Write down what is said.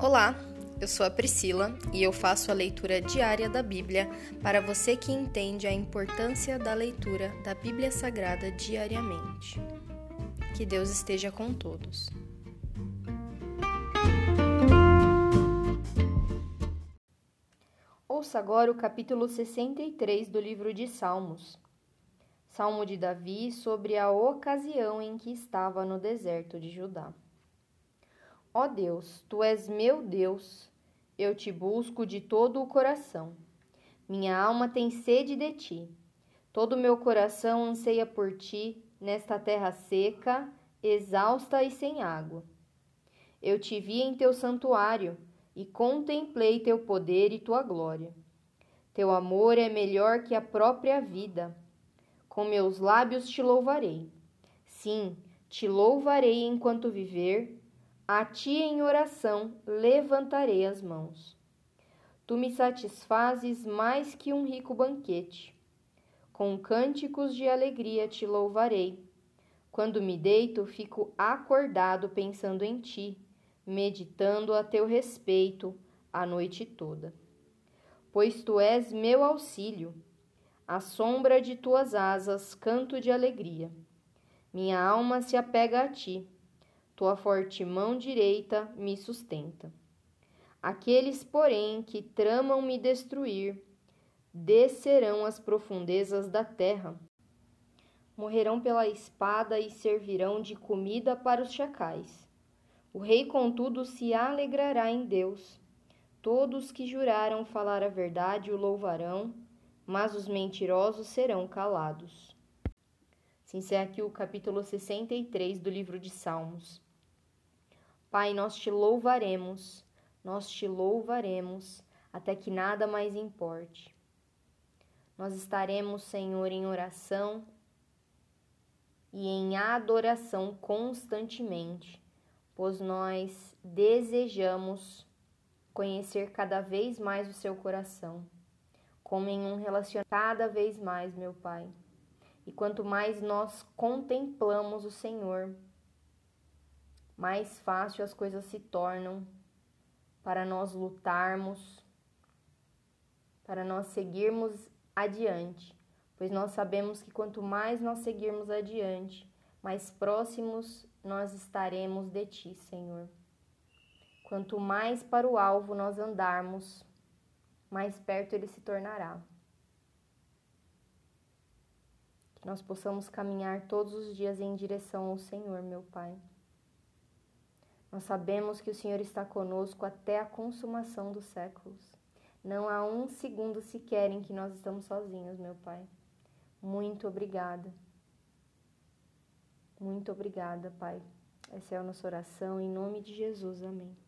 Olá, eu sou a Priscila e eu faço a leitura diária da Bíblia para você que entende a importância da leitura da Bíblia Sagrada diariamente. Que Deus esteja com todos. Ouça agora o capítulo 63 do livro de Salmos. Salmo de Davi sobre a ocasião em que estava no deserto de Judá. Ó Deus, tu és meu Deus, eu te busco de todo o coração. Minha alma tem sede de ti. Todo meu coração anseia por ti nesta terra seca, exausta e sem água. Eu te vi em teu santuário e contemplei teu poder e tua glória. Teu amor é melhor que a própria vida. Com meus lábios te louvarei. Sim, te louvarei enquanto viver a ti em oração levantarei as mãos. Tu me satisfazes mais que um rico banquete. Com cânticos de alegria te louvarei. Quando me deito, fico acordado pensando em ti, meditando a teu respeito a noite toda. Pois tu és meu auxílio, à sombra de tuas asas canto de alegria. Minha alma se apega a ti tua forte mão direita me sustenta. Aqueles, porém, que tramam me destruir, descerão às profundezas da terra. Morrerão pela espada e servirão de comida para os chacais. O rei, contudo, se alegrará em Deus. Todos que juraram falar a verdade o louvarão, mas os mentirosos serão calados. Se encerra aqui o capítulo 63 do livro de Salmos. Pai, nós te louvaremos, nós te louvaremos até que nada mais importe. Nós estaremos, Senhor, em oração e em adoração constantemente, pois nós desejamos conhecer cada vez mais o seu coração, como em um relacionamento cada vez mais, meu Pai. E quanto mais nós contemplamos o Senhor, mais fácil as coisas se tornam para nós lutarmos, para nós seguirmos adiante, pois nós sabemos que quanto mais nós seguirmos adiante, mais próximos nós estaremos de Ti, Senhor. Quanto mais para o alvo nós andarmos, mais perto ele se tornará. Que nós possamos caminhar todos os dias em direção ao Senhor, meu Pai. Nós sabemos que o Senhor está conosco até a consumação dos séculos. Não há um segundo sequer em que nós estamos sozinhos, meu Pai. Muito obrigada. Muito obrigada, Pai. Essa é a nossa oração, em nome de Jesus. Amém.